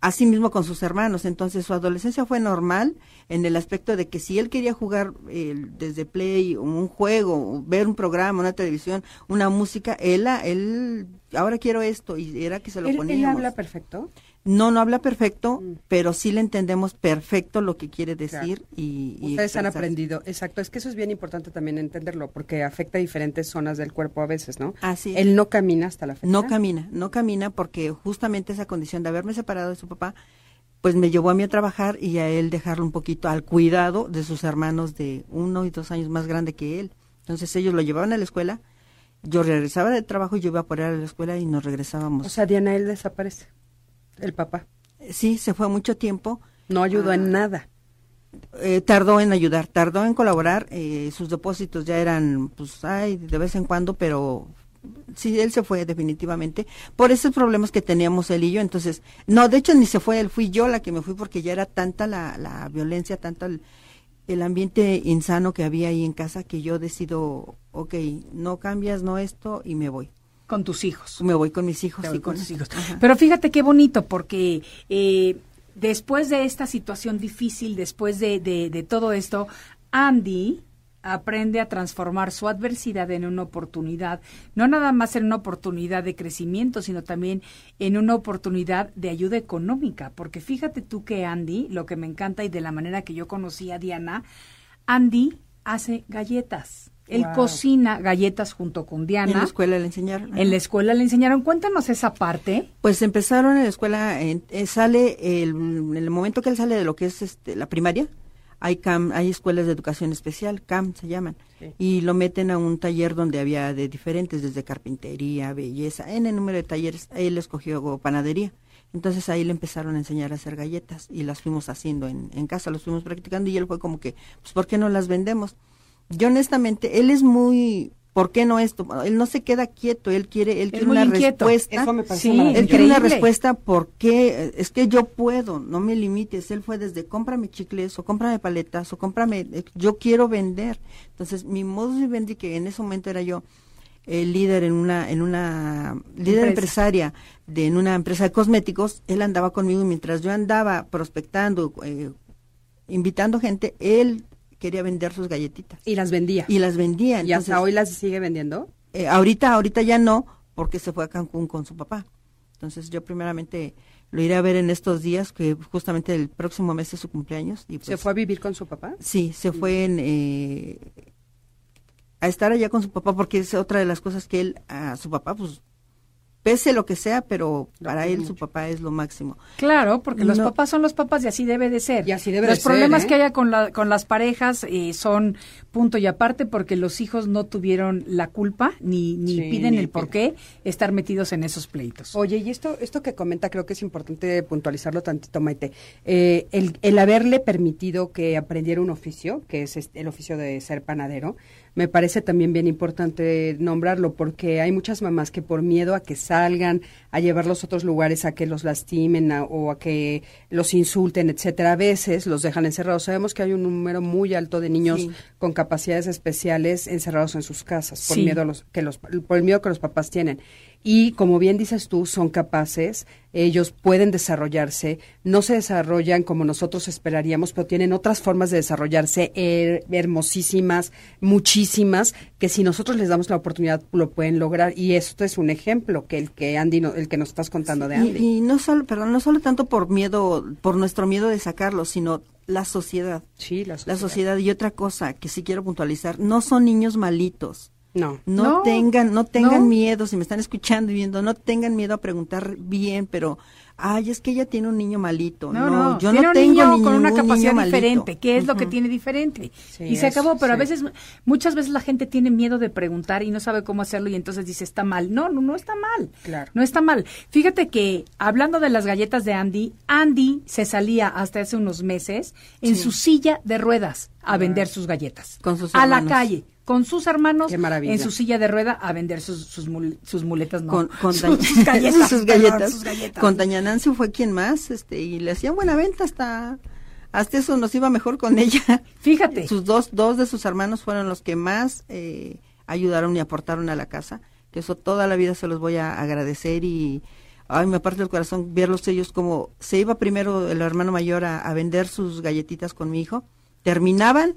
Así mismo con sus hermanos. Entonces su adolescencia fue normal en el aspecto de que si él quería jugar eh, desde Play un juego, ver un programa, una televisión, una música, él, él, ahora quiero esto y era que se lo ¿Él, él poníamos. habla perfecto? No, no habla perfecto, Mm. pero sí le entendemos perfecto lo que quiere decir y, y Ustedes han aprendido, exacto, es que eso es bien importante también entenderlo, porque afecta a diferentes zonas del cuerpo a veces, ¿no? Así. Él no camina hasta la fecha. No camina, no camina porque justamente esa condición de haberme separado de su papá, pues me llevó a mí a trabajar y a él dejarlo un poquito al cuidado de sus hermanos de uno y dos años más grande que él. Entonces ellos lo llevaban a la escuela, yo regresaba del trabajo y yo iba a por él a la escuela y nos regresábamos. O sea, Diana, él desaparece, el papá. sí, se fue mucho tiempo. No ayudó Ah. en nada. eh, tardó en ayudar, tardó en colaborar, eh, sus depósitos ya eran, pues, ay, de vez en cuando, pero sí, él se fue definitivamente por esos problemas que teníamos él y yo, entonces, no, de hecho ni se fue él, fui yo la que me fui porque ya era tanta la, la violencia, tanta el, el ambiente insano que había ahí en casa que yo decido, ok, no cambias, no esto, y me voy. Con tus hijos. Me voy con mis hijos y con, con tus hijos. Ajá. Pero fíjate qué bonito, porque eh, después de esta situación difícil, después de, de- de todo esto, Andy aprende a transformar su adversidad en una oportunidad, no nada más en una oportunidad de crecimiento, sino también en una oportunidad de ayuda económica, porque fíjate tú que Andy, lo que me encanta y de la manera que yo conocí a Diana, Andy hace galletas. Él Wow. cocina galletas junto con Diana. en la escuela le enseñaron. En la escuela le enseñaron. Cuéntanos esa parte. Pues empezaron en la escuela, en- eh, sale el, en el momento que él sale de lo que es este, la primaria, hay CAM, hay escuelas de educación especial, CAM se llaman, y lo meten a un taller donde había de diferentes, desde carpintería, belleza, en el número de talleres, él escogió panadería. Entonces ahí le empezaron a enseñar a hacer galletas y las fuimos haciendo en, en casa, los fuimos practicando y él fue como que, pues ¿por qué no las vendemos? Yo honestamente, él es muy, ¿por qué no esto? Él no se queda quieto, él quiere, él quiere una inquieto. respuesta. Eso me parece Sí, Él quiere una respuesta porque es que yo puedo, no me limites. Él fue desde cómprame chicles o cómprame paletas o cómprame, eh, yo quiero vender. Entonces, mi modus vivendi, que en ese momento era yo el líder en una, en una, líder Empresa. empresaria de en una empresa de cosméticos, él andaba conmigo y mientras yo andaba prospectando, eh, invitando gente, él quería vender sus galletitas Y las vendía. y las vendía. ¿Y hasta hoy las sigue vendiendo? eh, ahorita, ahorita ya no, porque se fue a Cancún con su papá. Entonces yo primeramente lo iré a ver en estos días, que justamente el próximo mes es su cumpleaños. Y ¿Se pues, fue a vivir con su papá? Sí, se fue en, eh, a estar allá con su papá, porque es otra de las cosas que él, a su papá, pues, pese lo que sea, pero para él su papá es lo máximo. Claro, porque los papás son los papás y así debe de ser. Y así debe los de ser, problemas ¿eh? que haya con, la, con las parejas eh, son punto y aparte porque los hijos no tuvieron la culpa ni, ni Sí, piden ni el por qué estar metidos en esos pleitos. Oye, y esto, esto que comenta creo que es importante puntualizarlo tantito, Maite. Eh, el, el haberle permitido que aprendiera un oficio, que es este- el oficio de ser panadero, me parece también bien importante nombrarlo porque hay muchas mamás que por miedo a que salgan, a llevarlos a otros lugares, a que los lastimen a- o a que los insulten, etcétera, a veces los dejan encerrados. Sabemos que hay un número muy alto de niños Sí. con capacidades especiales encerrados en sus casas por Sí. miedo a los que los por el miedo que los papás tienen. Y como bien dices tú, son capaces, ellos pueden desarrollarse, no se desarrollan como nosotros esperaríamos, pero tienen otras formas de desarrollarse her- hermosísimas, muchísimas, que si nosotros les damos la oportunidad lo pueden lograr. Y esto es un ejemplo que el que Andy, no- el que nos estás contando de Andy. Y, y no solo, perdón, no solo tanto por miedo, por nuestro miedo de sacarlo, sino la sociedad. sí, la La sociedad. sociedad y otra cosa que sí quiero puntualizar, no son niños malitos. No. No, No, tengan, no tengan no. miedo, si me están escuchando y viendo, no tengan miedo a preguntar bien, pero, ay, es que ella tiene un niño malito. No, no, yo tiene no un tengo niño ni con una capacidad diferente. ¿Qué es lo que tiene diferente? Sí, y se eso, acabó, pero a veces, muchas veces la gente tiene miedo de preguntar y no sabe cómo hacerlo y entonces dice, está mal. No, no, no está mal. Claro. No está mal. Fíjate que, hablando de las galletas de Andy, Andy se salía hasta hace unos meses en su silla de ruedas a vender sus galletas. Con sus A la calle. Con sus hermanos en su silla de rueda a vender sus, sus, mul- sus muletas, no. Con, con sus, galletas. sus perdón, galletas. sus galletas. Con Doña Nancy fue quien más, este, y le hacían buena venta hasta, hasta eso nos iba mejor con ella. Fíjate. Sus dos, dos de sus hermanos fueron los que más eh, ayudaron y aportaron a la casa, que eso toda la vida se los voy a agradecer y ay, me parte el corazón verlos ellos como se iba primero el hermano mayor a, a vender sus galletitas con mi hijo, terminaban,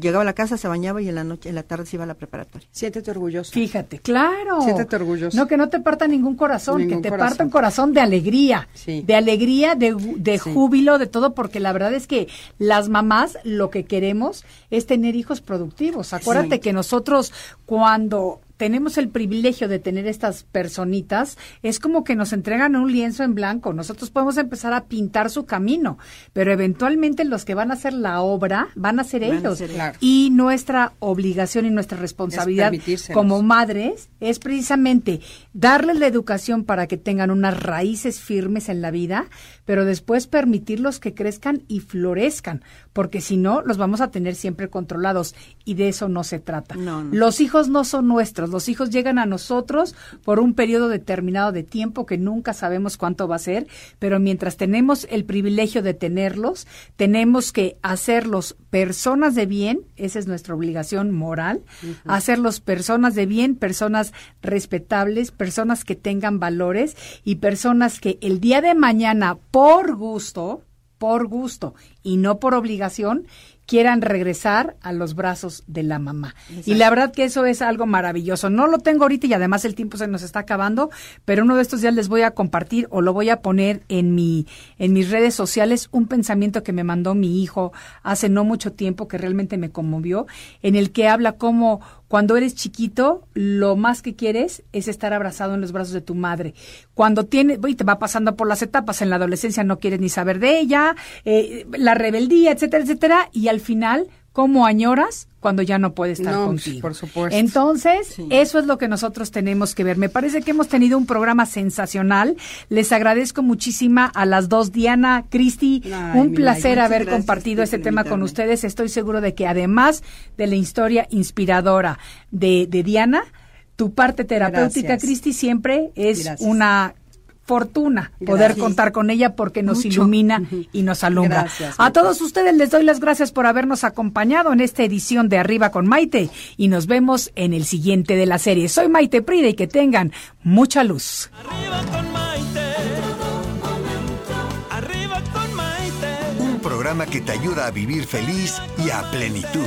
llegaba a la casa, se bañaba y en la noche, en la tarde se iba a la preparatoria. Siéntete orgulloso. Fíjate, claro. Siéntete orgulloso. No, que no te parta ningún corazón, Ningún que te corazón. parta un corazón de alegría. Sí. De alegría, de, de Sí. júbilo, de todo, porque la verdad es que las mamás lo que queremos es tener hijos productivos. Acuérdate Sí. que nosotros cuando tenemos el privilegio de tener estas personitas, es como que nos entregan un lienzo en blanco. Nosotros podemos empezar a pintar su camino, pero eventualmente los que van a hacer la obra van a ser Van a ellos. ser ellos. Claro. Y nuestra obligación y nuestra responsabilidad como madres es precisamente darles la educación para que tengan unas raíces firmes en la vida, pero después permitirlos que crezcan y florezcan, porque si no, los vamos a tener siempre controlados y de eso no se trata. No, no. Los hijos no son nuestros, los hijos llegan a nosotros por un periodo determinado de tiempo que nunca sabemos cuánto va a ser, pero mientras tenemos el privilegio de tenerlos, tenemos que hacerlos personas de bien, esa es nuestra obligación moral, hacerlos personas de bien, personas respetables, personas que tengan valores y personas que el día de mañana, por gusto, por gusto y no por obligación, quieran regresar a los brazos de la mamá. Y la verdad que eso es algo maravilloso. No lo tengo ahorita y además el tiempo se nos está acabando, pero uno de estos días les voy a compartir o lo voy a poner en mi en mis redes sociales un pensamiento que me mandó mi hijo hace no mucho tiempo que realmente me conmovió, en el que habla como cuando eres chiquito, lo más que quieres es estar abrazado en los brazos de tu madre. Cuando tienes, y te va pasando por las etapas, en la adolescencia no quieres ni saber de ella, eh, la rebeldía, etcétera, etcétera, y al final, ¿cómo añoras cuando ya no puede estar No, contigo? por supuesto. Entonces, Sí. eso es lo que nosotros tenemos que ver. Me parece que hemos tenido un programa sensacional. Les agradezco muchísima a las dos, Diana, Cristi, un placer haber gracias, compartido este tema con ustedes. Estoy seguro de que además de la historia inspiradora de, de Diana, tu parte terapéutica. Cristi, siempre es Gracias. una fortuna poder contar con ella porque nos Mucho. ilumina y nos alumbra. Gracias, a todos ustedes les doy las gracias por habernos acompañado en esta edición de Arriba con Maite y nos vemos en el siguiente de la serie. Soy Maite Prida y que tengan mucha luz. Arriba con Maite. Arriba con Maite. Un programa que te ayuda a vivir feliz y a plenitud.